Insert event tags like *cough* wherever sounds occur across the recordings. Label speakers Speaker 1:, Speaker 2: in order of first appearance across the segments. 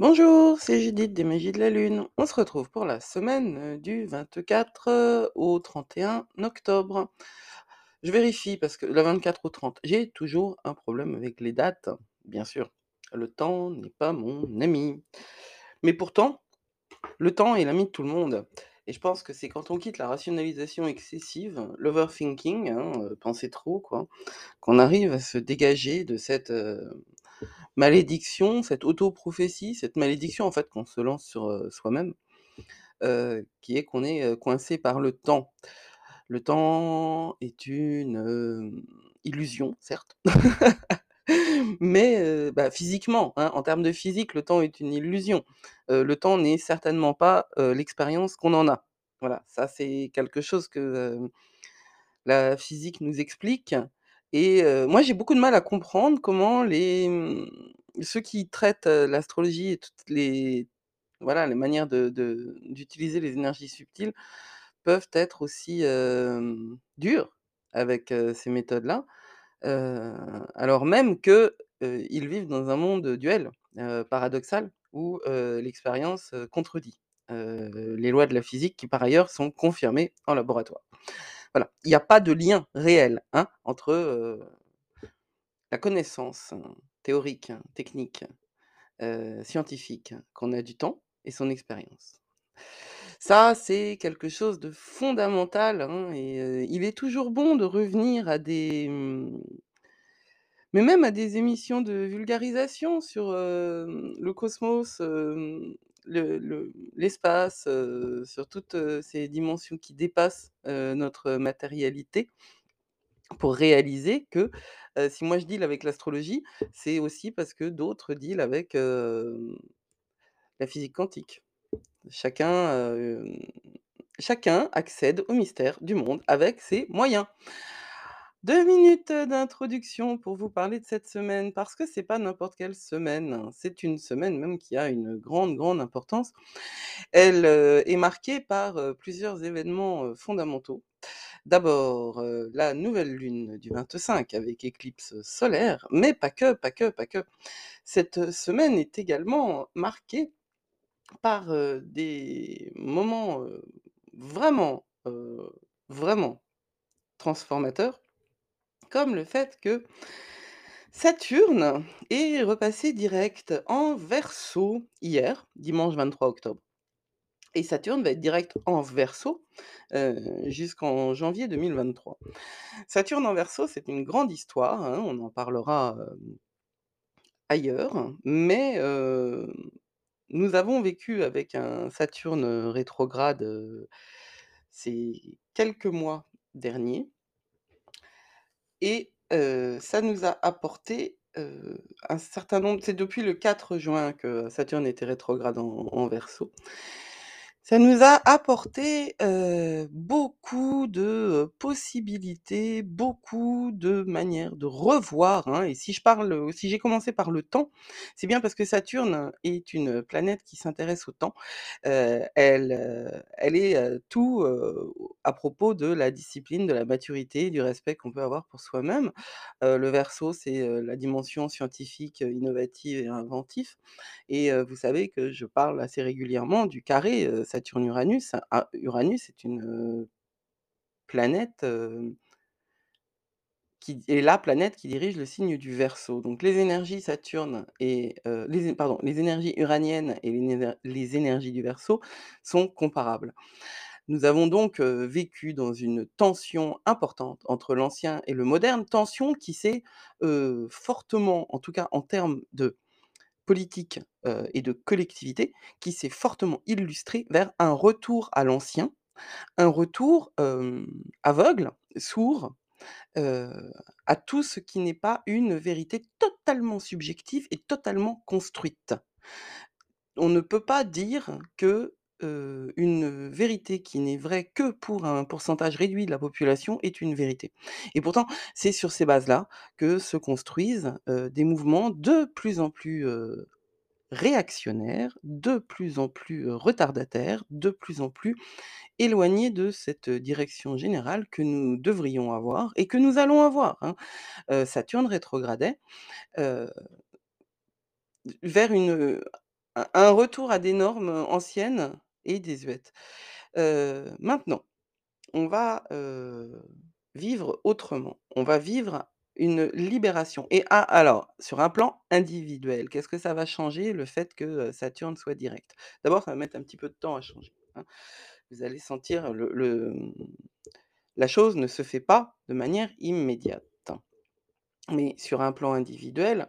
Speaker 1: Bonjour, c'est Judith des Magies de la Lune. On se retrouve pour la semaine euh, du 24 euh, au 31 octobre. Je vérifie parce que le 24 au 30, j'ai toujours un problème avec les dates, bien sûr. Le temps n'est pas mon ami. Mais pourtant, le temps est l'ami de tout le monde. Et je pense que c'est quand on quitte la rationalisation excessive, l'overthinking, hein, euh, penser trop, quoi, qu'on arrive à se dégager de cette malédiction, cette auto-prophétie, cette malédiction en fait qu'on se lance sur soi-même, qui est qu'on est coincé par le temps. Le temps est une illusion, certes, *laughs* mais bah, physiquement, hein, en termes de physique, le temps est une illusion. Le temps n'est certainement pas l'expérience qu'on en a. Voilà, ça c'est quelque chose que la physique nous explique. Et moi, j'ai beaucoup de mal à comprendre comment les mmh, ceux qui traitent l'astrologie et toutes les voilà les manières de, d'utiliser les énergies subtiles peuvent être aussi durs avec ces méthodes-là, alors même que vivent dans un monde duel, paradoxal, où l'expérience contredit les lois de la physique qui par ailleurs sont confirmées en laboratoire. Voilà, il n'y a pas de lien réel hein, entre la connaissance hein, théorique, hein, technique, scientifique qu'on a du temps et son expérience. Ça, c'est quelque chose de fondamental et il est toujours bon de revenir à des... hum, mais même à des émissions de vulgarisation sur le cosmos, le- le- l'espace, sur toutes ces dimensions qui dépassent notre matérialité pour réaliser que si moi je deal avec l'astrologie, c'est aussi parce que d'autres deal avec la physique quantique. Chacun, chacun accède au mystère du monde avec ses moyens. Deux minutes d'introduction pour vous parler de cette semaine, parce que c'est pas n'importe quelle semaine, hein, c'est une semaine même qui a une grande, grande importance. Elle euh, est marquée par euh, plusieurs événements euh, fondamentaux. D'abord, la nouvelle lune du 25 avec éclipse solaire, mais pas que, pas que, pas que. Cette semaine est également marquée par des moments vraiment, vraiment transformateurs, comme le fait que Saturne est repassé direct en Verseau hier, dimanche 23 octobre. Et Saturne va être direct en Verseau euh, jusqu'en janvier 2023. Saturne en Verseau, c'est une grande histoire, hein, on en parlera euh, ailleurs, mais euh, nous avons vécu avec un Saturne rétrograde ces quelques mois derniers, et ça nous a apporté un certain nombre, c'est depuis le 4 juin que Saturne était rétrograde en, en Verseau, ça nous a apporté, beaucoup de, possibilités, beaucoup de manières de revoir, hein et si je parle, si j'ai commencé par le temps, c'est bien parce que Saturne est une planète qui s'intéresse au temps. Elle, elle est, tout, à propos de la discipline, de la maturité, du respect qu'on peut avoir pour soi-même. Le Verseau, c'est, la dimension scientifique, innovative et inventif et vous savez que je parle assez régulièrement du carré, heu, Saturne-Uranus. Ah, Uranus est une, planète, qui est la planète qui dirige le signe du Verseau. Donc les énergies Saturne et les pardon, les énergies uraniennes et les les énergies du Verseau sont comparables. Nous avons donc, vécu dans une tension importante entre l'ancien et le moderne, tension qui s'est, fortement, en tout cas en termes de politique, et de collectivité qui s'est fortement illustré vers un retour à l'ancien, un retour, aveugle, sourd, à tout ce qui n'est pas une vérité totalement subjective et totalement construite. On ne peut pas dire que, vérité qui n'est vraie que pour un pourcentage réduit de la population est une vérité et pourtant, c'est sur ces bases-là que se construisent, des mouvements de plus en plus, heu réactionnaire, de plus en plus, heu, retardataire, de plus en plus éloigné de cette, direction générale que nous devrions avoir et que nous allons avoir, hein. Saturne rétrogradait, vers une, un retour à des normes, anciennes et désuètes. Heu, maintenant, on va, vivre autrement. On va vivre une libération et alors, sur un plan individuel, qu'est-ce que ça va changer le fait que, Saturne soit direct? D'abord, ça va mettre un petit peu de temps à changer, hein. Vous allez sentir le le, mmh, la chose ne se fait pas de manière immédiate. Mais sur un plan individuel,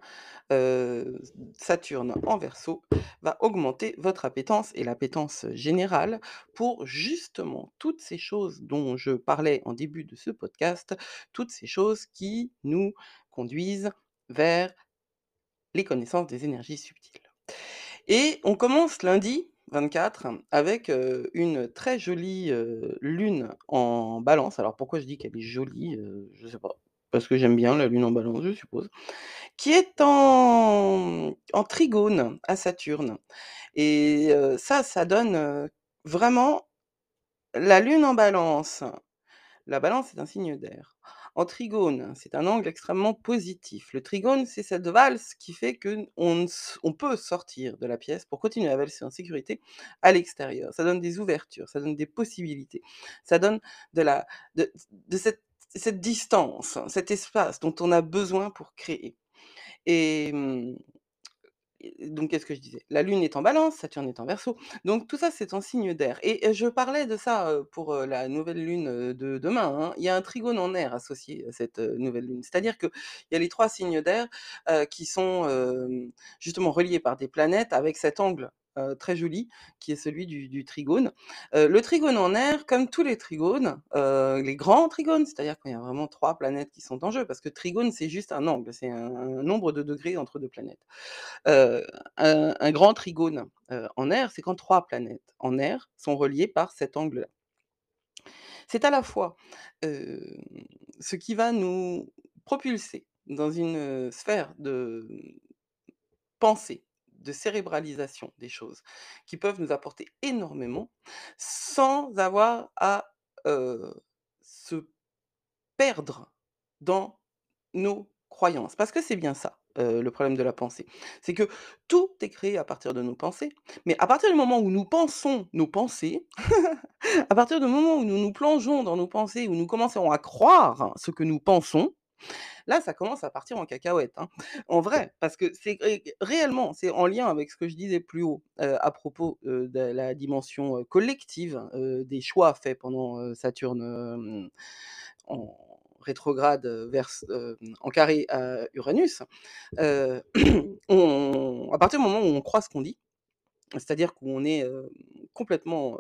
Speaker 1: Saturne en Verseau va augmenter votre appétence et l'appétence générale pour justement toutes ces choses dont je parlais en début de ce podcast, toutes ces choses qui nous conduisent vers les connaissances des énergies subtiles. Et on commence lundi 24 avec, une très jolie, lune en Balance. Alors pourquoi je dis qu'elle est jolie? Je sais pas, parce que j'aime bien la lune en Balance, je suppose, qui est en en trigone à Saturne et ça, ça donne, vraiment la lune en Balance la Balance est un signe d'air. En Trigone, c'est un angle extrêmement positif. Le Trigone, c'est cette valse qui fait ne s on peut sortir de la pièce pour continuer à valser en sécurité à l'extérieur. Ça donne des ouvertures, ça donne des possibilités, ça donne de la de de cette cette distance, cet espace dont on a besoin pour créer et mmh et donc qu'est-ce que je disais? La lune est en Balance, Saturne est en Verseau, donc tout ça, c'est en signe d'air et je parlais de ça, pour, la nouvelle lune, de demain, hein. Il y a un trigone en air associé à cette, nouvelle lune. C'est-à-dire qu'il y a les 3 signes d'air, qui sont, justement reliés par des planètes avec cet angle, heu, très joli qui est celui du trigone. Heu, le trigone en air, comme tous les trigones, heu, les grands trigones, c'est-à-dire quand il y a vraiment 3 planètes qui sont en jeu, parce que trigone, c'est juste un angle, c'est un nombre de degrés entre 2 planètes. Un un grand trigone, en air, c'est quand 3 planètes en air sont reliées par cet angle-là. C'est à la fois, ce qui va nous propulser dans une, sphère de, pensée, de cérébralisation des choses, qui peuvent nous apporter énormément, sans avoir à, se perdre dans nos croyances. Parce que c'est bien ça, le problème de la pensée. C'est que tout est créé à partir de nos pensées, mais à partir du moment où nous pensons nos pensées, *laughs* à partir du moment où nous nous plongeons dans nos pensées, où nous commençons à croire ce que nous pensons, là, ça commence à partir en cacahuète, hein. En vrai, parce que c'est ré réellement, c'est en lien avec ce que je disais plus haut, à propos, de la dimension, collective, des choix faits pendant, Saturne, en rétrograde, vers en carré à Uranus. *clears throat* À partir du moment où on croit ce qu'on dit, c'est-à-dire qu'on est, complètement,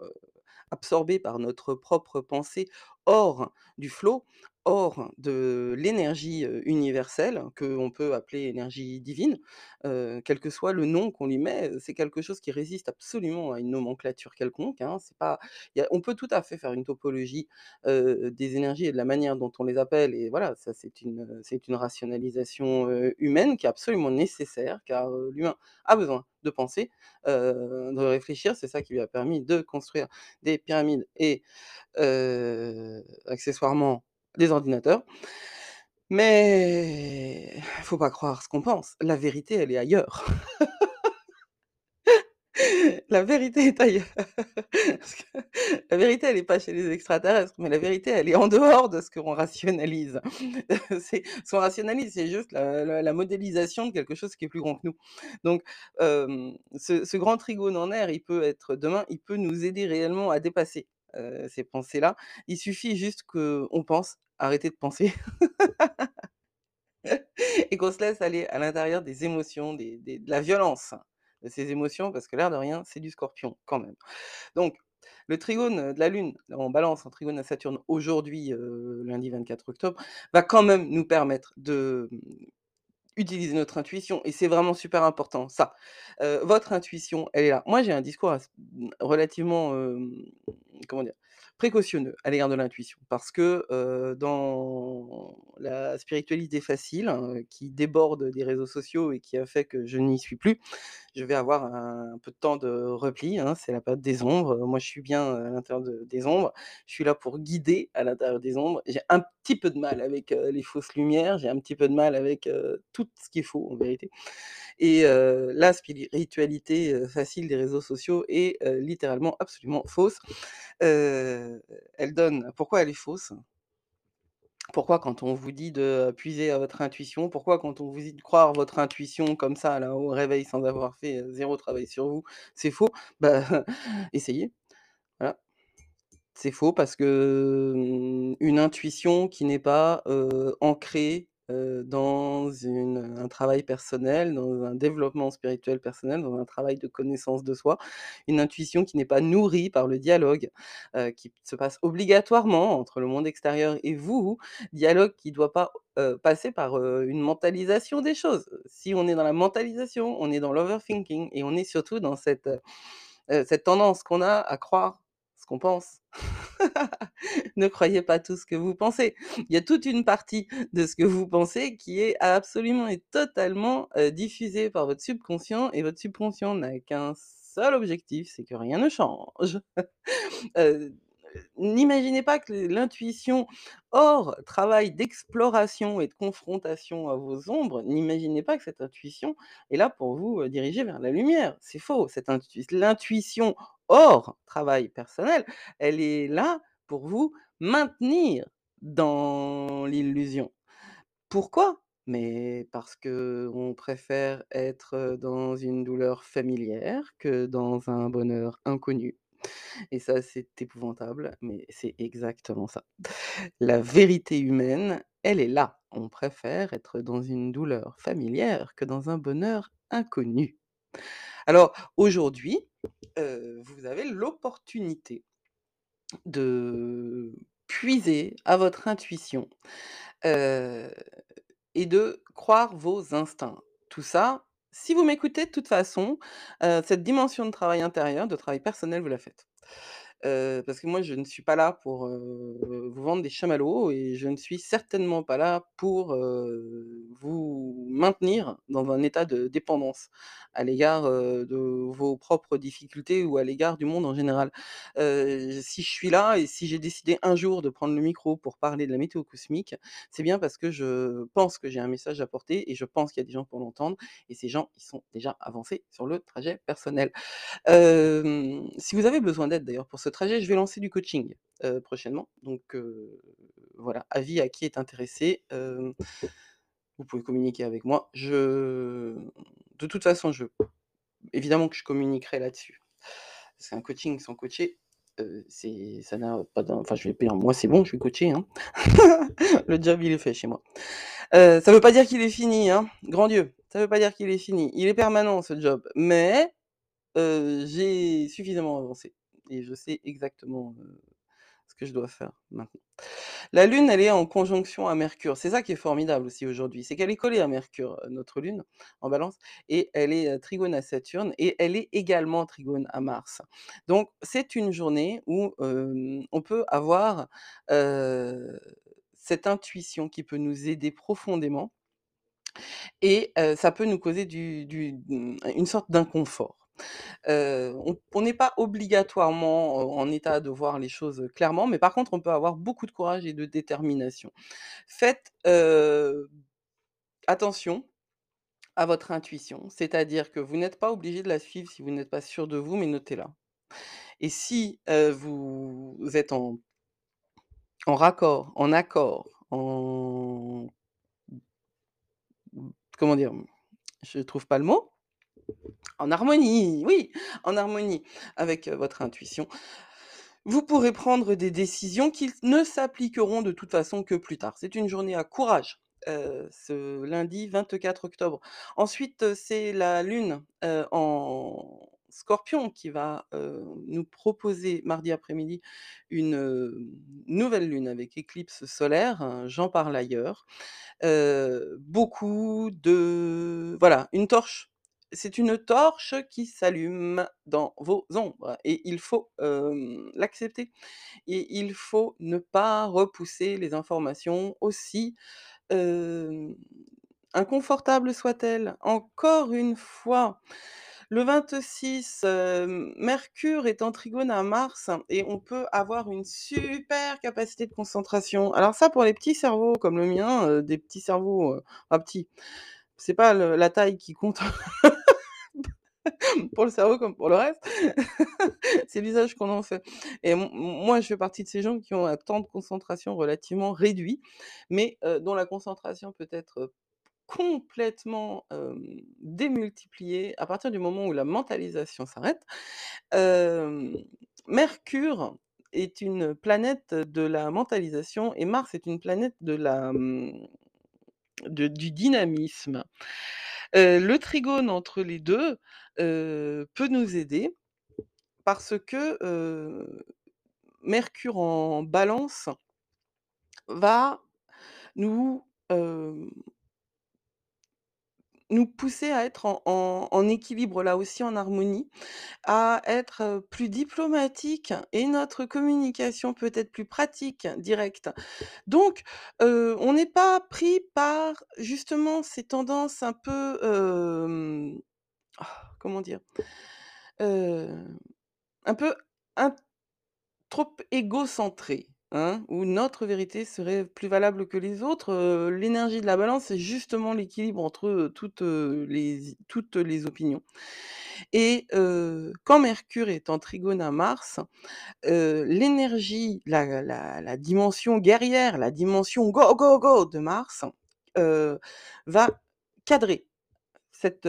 Speaker 1: absorbé par notre propre pensée, hors du flot, hors de l'énergie, heu, universelle, qu'on peut appeler énergie divine, quel que soit le nom qu'on lui met, c'est quelque chose qui résiste absolument à une nomenclature quelconque, hein. C'est pas on peut tout à fait faire une topologie, des énergies et de la manière dont on les appelle et voilà, ça c'est une, c'est une rationalisation, humaine qui est absolument nécessaire car, l'humain a besoin de penser, de réfléchir. C'est ça qui lui a permis de construire des pyramides et accessoirement des ordinateurs. Mais faut pas croire ce qu'on pense, la vérité, elle est ailleurs. *laughs* La vérité est ailleurs. La vérité, elle est pas chez les extraterrestres, mais la vérité, elle est en dehors de ce qu'on rationalise. *laughs* Ce qu'on rationalise, c'est juste la modélisation de quelque chose qui est plus grand que nous. Donc, hem, ce ce grand trigone en air, il peut être demain, il peut nous aider réellement à dépasser, heu, ces pensées-là. Il suffit juste qu'on pense, arrêter de penser *laughs* et qu'on se laisse aller à l'intérieur des émotions, des de la violence de ces émotions, parce que l'air de rien, c'est du Scorpion quand même. Donc le trigone, de la lune en Balance, en trigone à Saturne aujourd'hui, heu, lundi 24 octobre, va quand même nous permettre de, utiliser notre intuition et c'est vraiment super important ça. Votre intuition, elle est là. Moi, j'ai un discours relativement, comment dire? Précautionneux à l'égard de l'intuition parce que, dans la spiritualité facile, heu, qui déborde des réseaux sociaux et qui a fait que je n'y suis plus, je vais avoir un peu de temps de repli, hein, c'est la période des ombres. Moi, je suis bien, à l'intérieur de des ombres. Je suis là pour guider à l'intérieur des ombres. J'ai un petit peu de mal avec, les fausses lumières, j'ai un petit peu de mal avec, tout ce qui est faux en vérité et la spiritualité, facile des réseaux sociaux est, littéralement absolument fausse. Elle donne pourquoi elle est fausse? Pourquoi quand on vous dit de puiser à votre intuition, pourquoi quand on vous dit de croire votre intuition comme ça là au réveil sans avoir fait, heu, 0 travail sur vous, c'est faux? Bah, *laughs* essayez, voilà. C'est faux parce que, mmh, une intuition qui n'est pas, heu, ancrée, dans un travail personnel, dans un développement spirituel personnel, dans un travail de connaissance de soi, une intuition qui n'est pas nourrie par le dialogue, qui se passe obligatoirement entre le monde extérieur et vous, dialogue qui doit pas, passer par, une mentalisation des choses. Si on est dans la mentalisation, on est dans l'overthinking et on est surtout dans cette, tendance qu'on a à croire pense. *laughs* Ne croyez pas tout ce que vous pensez. Il y a toute une partie de ce que vous pensez qui est absolument et totalement, heu, diffusée par votre subconscient et votre subconscient n'a qu'un seul objectif, c'est que rien ne change. Heu, *laughs* n'imaginez pas que l'intuition hors travail d'exploration et de confrontation à vos ombres, n'imaginez pas que cette intuition est là pour vous, heu, diriger vers la lumière. C'est faux, l'intuition hors travail personnel, elle est là pour vous maintenir dans l'illusion. Pourquoi? Mais parce qu'on préfère être, dans une douleur familière que dans un bonheur inconnu et ça, c'est épouvantable, mais c'est exactement ça. La vérité humaine, elle est là. On préfère être dans une douleur familière que dans un bonheur inconnu. Alors aujourd'hui, heu, vous avez l'opportunité de puiser à votre intuition, heu et de croire vos instincts. Tout ça, si vous m'écoutez de toute façon, heu, cette dimension de travail intérieur, de travail personnel, vous la faites. Parce que moi, je ne suis pas là pour, vous vendre des chamallows et je ne suis certainement pas là pour, vous maintenir dans un état de dépendance à l'égard, de vos propres difficultés ou à l'égard du monde en général. Si je suis là et si j'ai décidé un jour de prendre le micro pour parler de la météo cosmique, c'est bien parce que je pense que j'ai un message à porter et je pense qu'il y a des gens pour l'entendre et ces gens, ils sont déjà avancés sur le trajet personnel. Si vous avez besoin d'aide d'ailleurs pour ce trajet, je vais lancer du coaching, prochainement. Donc voilà, avis à qui est intéressé, vous pouvez communiquer avec moi. Je de toute façon, je évidemment que je communiquerai là-dessus. Parce qu'un coaching sans coacher, c'est ça n'a pas enfin je vais dire moi c'est bon, je suis coaché, hein. *laughs* Le job il est fait chez moi. Heu, ça veut pas dire qu'il est fini, hein, grand Dieu, ça veut pas dire qu'il est fini. Il est permanent ce job, mais j'ai suffisamment avancé et je sais exactement, ce que je dois faire maintenant. La Lune, elle est en conjonction à Mercure. C'est ça qui est formidable aussi aujourd'hui, c'est qu'elle est collée à Mercure, notre Lune, en Balance et elle est, trigone à Saturne et elle est également trigone à Mars. Donc c'est une journée où, on peut avoir, cette intuition qui peut nous aider profondément et ça peut nous causer mmh, une sorte d'inconfort. On n'est pas obligatoirement, en état de voir les choses, clairement, mais par contre, on peut avoir beaucoup de courage et de détermination. Faites, attention à votre intuition, c'est-à-dire que vous n'êtes pas obligé de la suivre si vous n'êtes pas sûr de vous, mais notez-la et si, vous êtes en en raccord, en accord, en comment dire? Je trouve pas le mot. En harmonie, oui, en harmonie avec, votre intuition. Vous pourrez prendre des décisions qui ne s'appliqueront de toute façon que plus tard. C'est une journée à courage, ce lundi 24 octobre. Ensuite, c'est la lune, en Scorpion qui va, nous proposer mardi après-midi une, nouvelle lune avec éclipse solaire, j'en parle ailleurs. Beaucoup de voilà, une torche c'est une torche qui s'allume dans vos ombres et il faut, l'accepter et il faut ne pas repousser les informations aussi, inconfortables soient-elles. Encore une fois, le 26, hem, Mercure est en trigone à Mars et on peut avoir une super capacité de concentration. Alors ça, pour les petits cerveaux comme le mien, des petits cerveaux, enfin petits, c'est pas la taille qui compte *laughs* *laughs* pour le cerveau comme pour le reste, *laughs* c'est l'usage qu'on en fait et moi, je fais partie de ces gens qui ont un temps de concentration relativement réduit, mais heu, dont la concentration peut être complètement, hem, démultipliée à partir du moment où la mentalisation s'arrête. Mercure est une planète de la mentalisation et Mars est une planète de la, du dynamisme. Le trigone entre les 2 heu, peut nous aider parce que, Mercure en Balance va nous, nous pousser à être en équilibre, là aussi en harmonie, à être, plus diplomatique et notre communication peut être plus pratique, directe. Donc on n'est pas pris par justement ces tendances un peu, hem, comment dire? Un peu trop égocentré, hein, où notre vérité serait plus valable que les autres. Heu, l'énergie de la Balance, c'est justement l'équilibre entre, heu, toutes, heu, les toutes les opinions et quand Mercure est en trigone à Mars, l'énergie, la la dimension guerrière, la dimension go, go, go de Mars, va cadrer cette,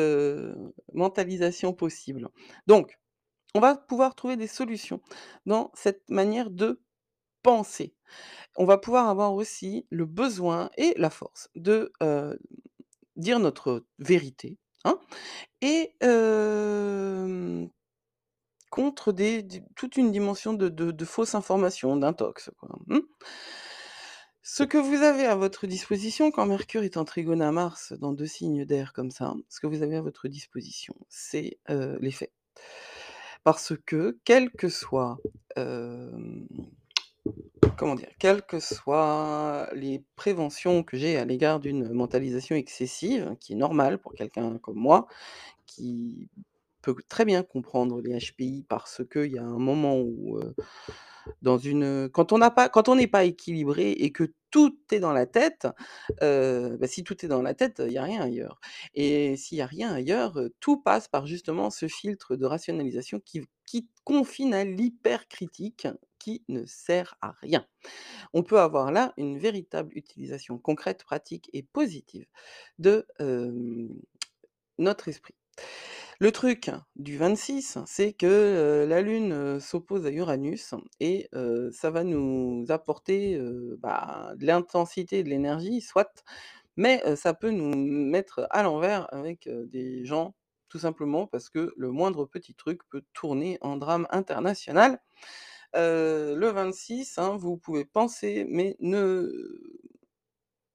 Speaker 1: mentalisation possible. Donc on va pouvoir trouver des solutions dans cette manière de penser. On va pouvoir avoir aussi le besoin et la force de, dire notre vérité, hein et contre toute une dimension de de fausses informations, d'intox, mmh. Ce que vous avez à votre disposition quand Mercure est en trigone à Mars dans 2 signes d'air comme ça, ce que vous avez à votre disposition, c'est, les faits. Parce que quelles que hem, comment dire? Quelles que soient les préventions que j'ai à l'égard d'une mentalisation excessive, qui est normale pour quelqu'un comme moi, qui peut très bien comprendre les HPI parce qu'il y a un moment où, quand on n'est pas équilibré et que tout est dans la tête, bah, si tout est dans la tête, il y a rien ailleurs et s'il y a rien ailleurs, tout passe par justement ce filtre de rationalisation qui qui confine à l'hypercritique qui ne sert à rien. On peut avoir là une véritable utilisation concrète, pratique et positive de, notre esprit. Le truc du 26, c'est que, la Lune, s'oppose à Uranus et ça va nous apporter, bah, de l'intensité, de l'énergie, soit, mais ça peut nous mettre à l'envers avec, des gens, tout simplement parce que le moindre petit truc peut tourner en drame international. Le 26, hein, vous pouvez penser, mais ne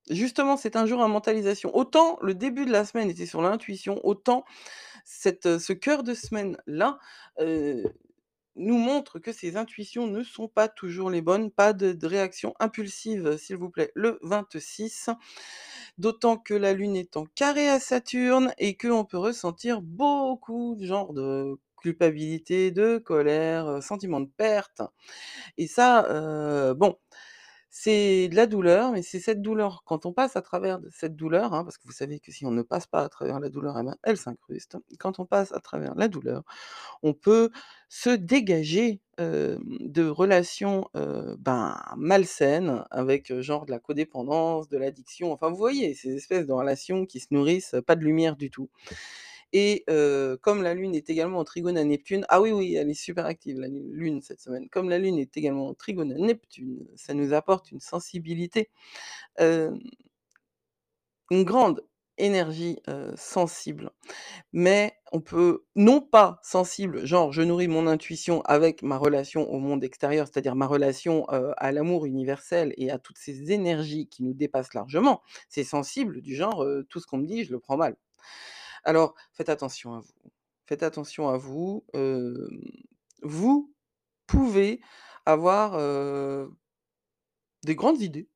Speaker 1: justement, c'est un jour à mentalisation. Autant le début de la semaine était sur l'intuition, autant ce cœur de semaine-là, nous montre que ces intuitions ne sont pas toujours les bonnes. Pas de de réaction impulsive, s'il vous plaît, le 26. D'autant que la Lune est en carré à Saturne et qu'on peut ressentir beaucoup de genres de culpabilité, de colère, sentiment de perte et ça, bon, c'est de la douleur, mais c'est cette douleur quand on passe à travers cette douleur, hein, parce que vous savez que si on ne passe pas à travers la douleur, et ben, elle s'incruste. Quand on passe à travers la douleur, on peut se dégager, de relations, ben, malsaines avec, genre de la codépendance, de l'addiction, enfin, vous voyez? Ces espèces de relations qui se nourrissent pas de lumière du tout et comme la Lune est également en trigone à Neptune ah oui, oui, elle est super active la Lune cette semaine. Comme la Lune est également en trigone à Neptune, ça nous apporte une sensibilité, une grande énergie, sensible, mais on peut non pas sensible, genre je nourris mon intuition avec ma relation au monde extérieur, c'est-à-dire ma relation, à l'amour universel et à toutes ces énergies qui nous dépassent largement. C'est sensible du genre, tout ce qu'on me dit, je le prends mal. Alors, faites attention à vous. Faites attention à vous, vous pouvez avoir, des grandes idées,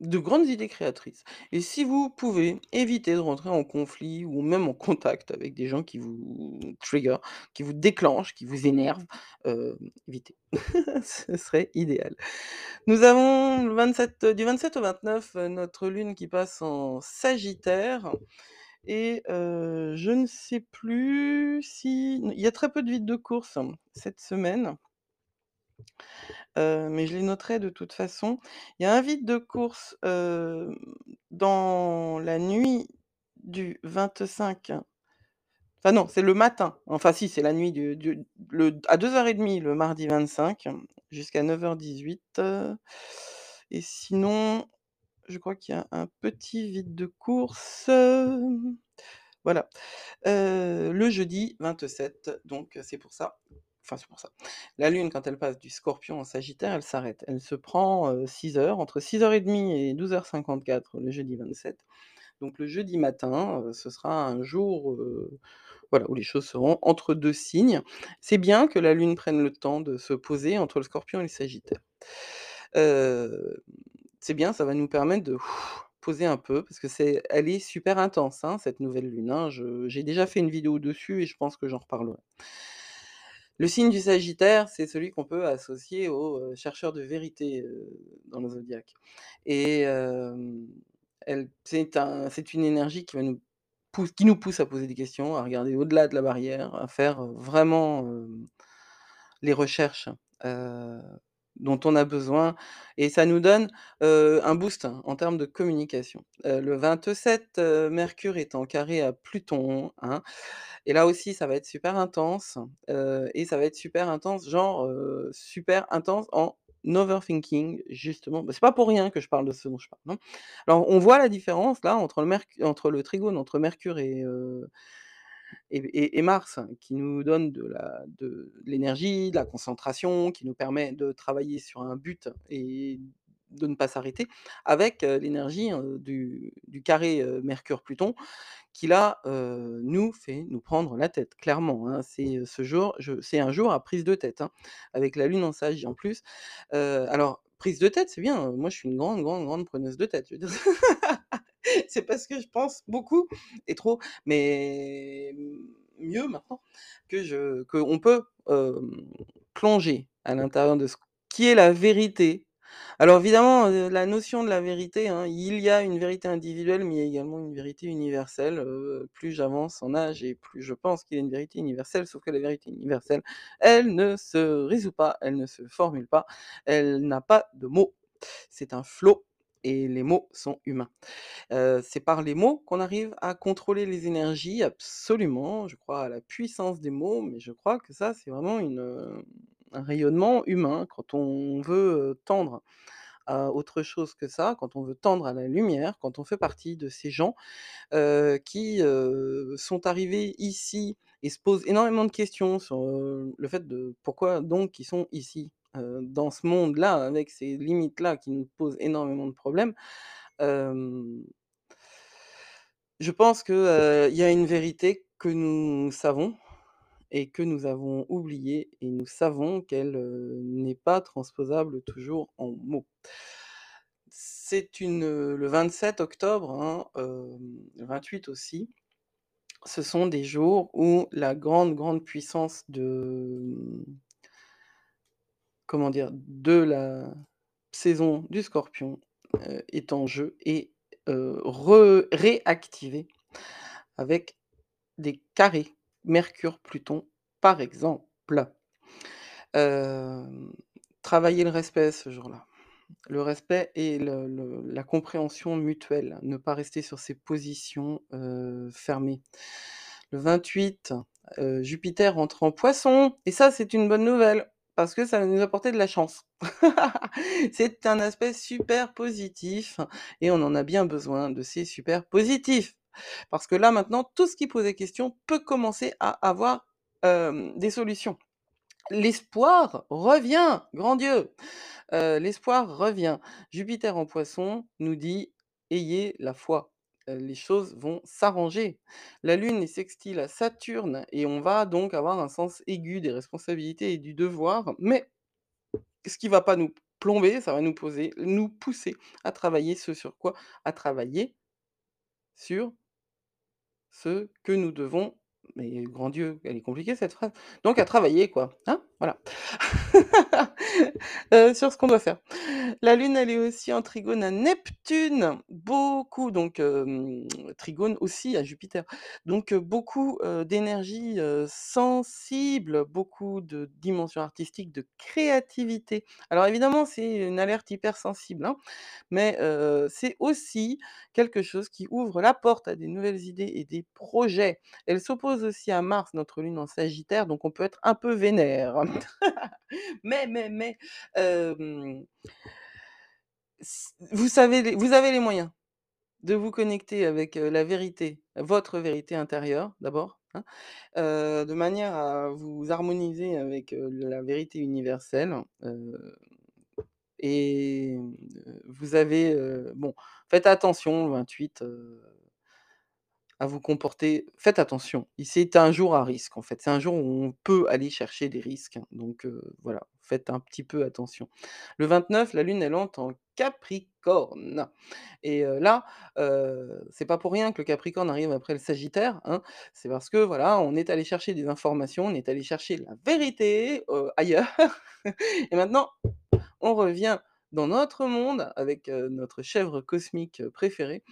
Speaker 1: de grandes idées créatrices et si vous pouvez éviter de rentrer en conflit ou même en contact avec des gens qui vous trigger, qui vous déclenchent, qui vous énervent, évitez. *laughs* Ce serait idéal. Nous avons le 27 du 27 au 29, heu, notre lune qui passe en sagittaire et je ne sais plus si il y a très peu de vide de course cette semaine. Mais je les noterai de toute façon. Il y a un vide de course, dans la nuit du 25 enfin non, c'est le matin, enfin si, c'est la nuit du du à 2:30 le mardi 25 jusqu'à 9:18, heu et sinon, je crois qu'il y a un petit vide de course, voilà, le jeudi 27 donc c'est pour ça enfin c'est pour ça. La lune quand elle passe du scorpion en sagittaire, elle s'arrête. Elle se prend, heu, 6 heures, entre 6:30 et 12:54 le jeudi 27. Donc le jeudi matin, ce sera un jour, voilà, où les choses seront entre 2 signes. C'est bien que la lune prenne le temps de se poser entre le scorpion et le sagittaire. Heu, c'est bien, ça va nous permettre de poser un peu parce que c'est elle est super intense, hein, cette nouvelle lune, hein. Je j'ai déjà fait une vidéo dessus et je pense que j'en reparlerai. Le signe du sagittaire, c'est celui qu'on peut associer aux, heu, chercheurs de vérité, heu, dans le zodiaque et elle c'est un c'est une énergie qui va nous pousse qui nous pousse à poser des questions, à regarder au-delà de la barrière, à faire, heu, vraiment, les recherches, dont on a besoin et ça nous donne, un boost en termes de communication. Le 27, heu, Mercure est en carré à Pluton, hein et là aussi ça va être super intense, et ça va être super intense, genre, super intense en overthinking justement. Bah, c'est pas pour rien que je parle de ce dont je parle. Alors on voit la différence là entre le entre le trigone entre Mercure et et Mars qui nous donne de l'énergie, de la concentration, qui nous permet de travailler sur un but et de ne pas s'arrêter, avec, l'énergie, du carré, Mercure-Pluton qui là, nous fait nous prendre la tête clairement, hein. C'est, ce jour c'est un jour à prise de tête, hein, avec la lune en Sage en plus. Alors prise de tête, c'est bien, moi je suis une grande, grande, grande preneuse de tête, je veux dire *laughs* *laughs* c'est parce que je pense beaucoup et trop, mais mieux maintenant que je qu'on peut, plonger à l'intérieur de ce qui est la vérité. Alors évidemment, la notion de la vérité, hein, il y a une vérité individuelle, mais il y a également une vérité universelle, plus j'avance en âge et plus je pense qu'il y a une vérité universelle, sauf que la vérité universelle, elle ne se résout pas, elle ne se formule pas, elle n'a pas de mots. C'est un flot et les mots sont humains. C'est par les mots qu'on arrive à contrôler les énergies, absolument, je crois à la puissance des mots, mais je crois que ça, c'est vraiment un rayonnement humain. Quand on veut, tendre à autre chose que ça, quand on veut tendre à la lumière, quand on fait partie de ces gens, qui, sont arrivés ici et se posent énormément de questions sur, le fait de pourquoi donc ils sont ici, heu, dans ce monde-là, avec ces limites-là qui nous posent énormément de problèmes. Je pense que, heu, il y a une vérité que nous savons et que nous avons oubliée et nous savons qu'elle, n'est pas transposable toujours en mots. C'est une, le 27 octobre, hein, le 28 aussi, ce sont des jours où la grande, grande puissance de, comment dire? De la saison du Scorpion, heu, est en jeu et re réactivée avec des carrés Mercure-Pluton, par exemple. Hem, travailler le respect ce jour-là. Le respect et la compréhension mutuelle, ne pas rester sur ses positions, heu, fermées. Le 28, heu, Jupiter entre en Poissons et ça, c'est une bonne nouvelle parce que ça va nous apporter de la chance. *laughs* C'est un aspect super positif et on en a bien besoin de ces super positifs. Parce que là, maintenant, tout ce qui posait question peut commencer à avoir, des solutions. L'espoir revient, grand Dieu! Heu, l'espoir revient. Jupiter en Poissons nous dit: «Ayez la foi». Heu, les choses vont s'arranger. La Lune est sextile à Saturne et on va donc avoir un sens aigu des responsabilités et du devoir, mais ce qui va pas nous plomber, ça va nous poser nous pousser à travailler ce sur quoi? À travailler sur ce que nous devons mais grand Dieu, elle est compliquée cette phrase, donc à travailler quoi, hein, voilà. Heu, *laughs* sur ce qu'on doit faire. La Lune, elle est aussi en trigone à Neptune, beaucoup donc hem, trigone aussi à Jupiter, donc heu, beaucoup, d'énergie, sensible, beaucoup de dimensions artistiques, de créativité. Alors évidemment, c'est une alerte hypersensible, hein, mais c'est aussi quelque chose qui ouvre la porte à des nouvelles idées et des projets. Elle s'oppose aussi à Mars, notre Lune en Sagittaire, donc on peut être un peu vénère. *laughs* Mais mais mais vous savez vous avez les moyens de vous connecter avec, la vérité, votre vérité intérieure d'abord, hein, de manière à vous harmoniser avec, la vérité universelle, et vous avez, bon, faites attention le 28, heu à vous comporter faites attention. C'est un jour à risque en fait, c'est un jour où on peut aller chercher des risques, donc voilà, faites un petit peu attention. Le 29, la Lune, elle entre en Capricorne et là, heu, c'est pas pour rien que le Capricorne arrive après le Sagittaire, hein, c'est parce que voilà, on est allé chercher des informations, on est allé chercher la vérité, ailleurs *laughs* et maintenant, on revient dans notre monde avec, notre chèvre cosmique, préférée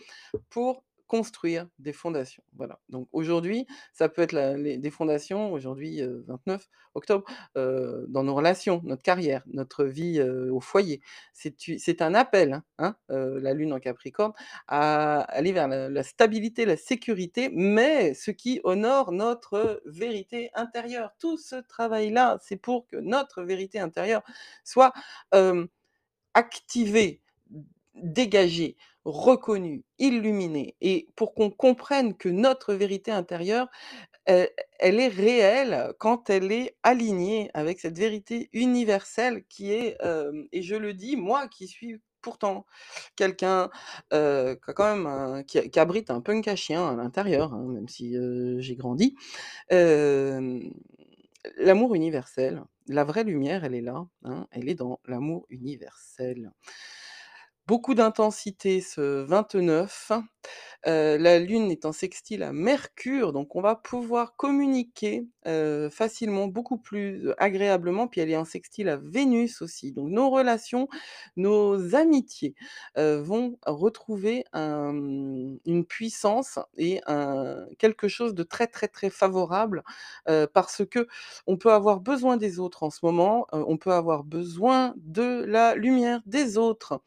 Speaker 1: pour construire des fondations. Voilà, donc aujourd'hui, ça peut être des fondations aujourd'hui, heu, 29 octobre, heu, dans nos relations, notre carrière, notre vie, heu, au foyer. C'est un appel, hein, hein, la Lune en Capricorne, à aller vers la stabilité, la sécurité, mais ce qui honore notre vérité intérieure. Tout ce travail-là, c'est pour que notre vérité intérieure soit, activée, dégagée, reconnue, illuminée et pour qu'on comprenne que notre vérité intérieure, elle elle est réelle quand elle est alignée avec cette vérité universelle qui est, hem et je le dis, moi qui suis pourtant quelqu'un, a quand même un qui abrite un punk à chien à l'intérieur, hein, même si, j'ai grandi. L'amour universel, la vraie lumière, elle est là, hein, elle est dans l'amour universel. Beaucoup d'intensité ce 29, heu, la Lune est en sextile à Mercure, donc on va pouvoir communiquer, heu, facilement, beaucoup plus, heu, agréablement, puis elle est en sextile à Vénus aussi, donc nos relations, nos amitiés, vont retrouver un, une puissance et quelque chose de très, très, très favorable, parce qu'on peut avoir besoin des autres en ce moment, on peut avoir besoin de la lumière des autres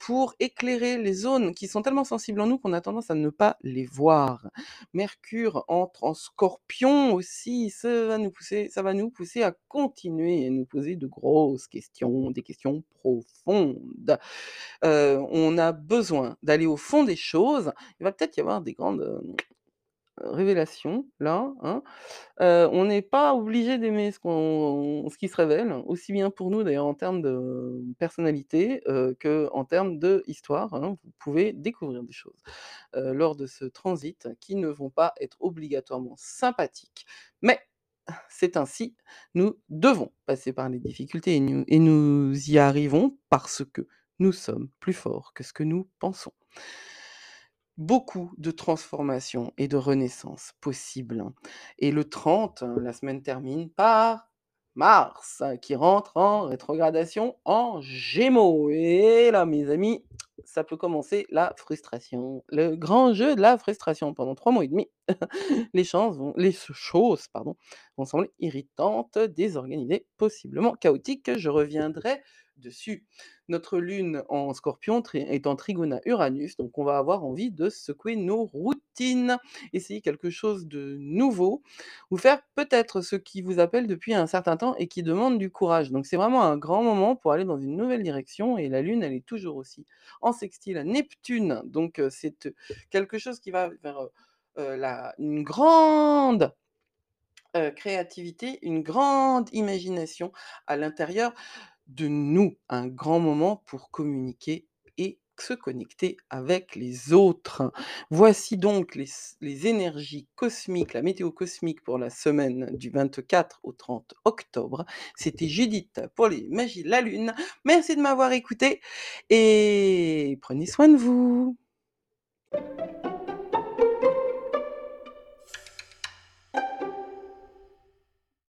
Speaker 1: pour éclairer les zones qui sont tellement sensibles en nous qu'on a tendance à ne pas les voir. Mercure entre en Scorpion aussi, ça va nous pousser ça va nous pousser à continuer et nous poser de grosses questions, des questions profondes. Heu, on a besoin d'aller au fond des choses. Il va peut-être y avoir des grandes, hem, révélations là, hein. On n'est pas obligé d'aimer ce qui se révèle, aussi bien pour nous d'ailleurs en termes de personnalité, heu, qu'en termes d'histoire, hein. Vous pouvez découvrir des choses, lors de ce transit qui ne vont pas être obligatoirement sympathiques, mais c'est ainsi, nous devons passer par les difficultés et nous y arrivons parce que nous sommes plus forts que ce que nous pensons. Beaucoup de transformations et de renaissances possibles et le 30, la semaine termine par Mars qui rentre en rétrogradation en Gémeaux. Et là, mes amis, ça peut commencer la frustration, le grand jeu de la frustration. Pendant 3 mois et demi. *laughs* Les choses, vont sembler irritantes, désorganisées, possiblement chaotiques, je reviendrai dessus. Notre Lune en Scorpion est en trigone à Uranus, donc on va avoir envie de secouer nos routines, essayer quelque chose de nouveau ou faire peut-être ce qui vous appelle depuis un certain temps et qui demande du courage. Donc c'est vraiment un grand moment pour aller dans une nouvelle direction et la Lune, elle est toujours aussi en sextile à Neptune, donc heu, c'est, heu, quelque chose qui va vers, heu, la une grande, créativité, une grande imagination à l'intérieur de nous. Un grand moment pour communiquer et se connecter avec les autres. Voici donc les énergies cosmiques, la météo cosmique pour la semaine du 24 au 30 octobre. C'était Judith pour les magies de la lune. Merci de m'avoir écoutée et prenez soin de vous.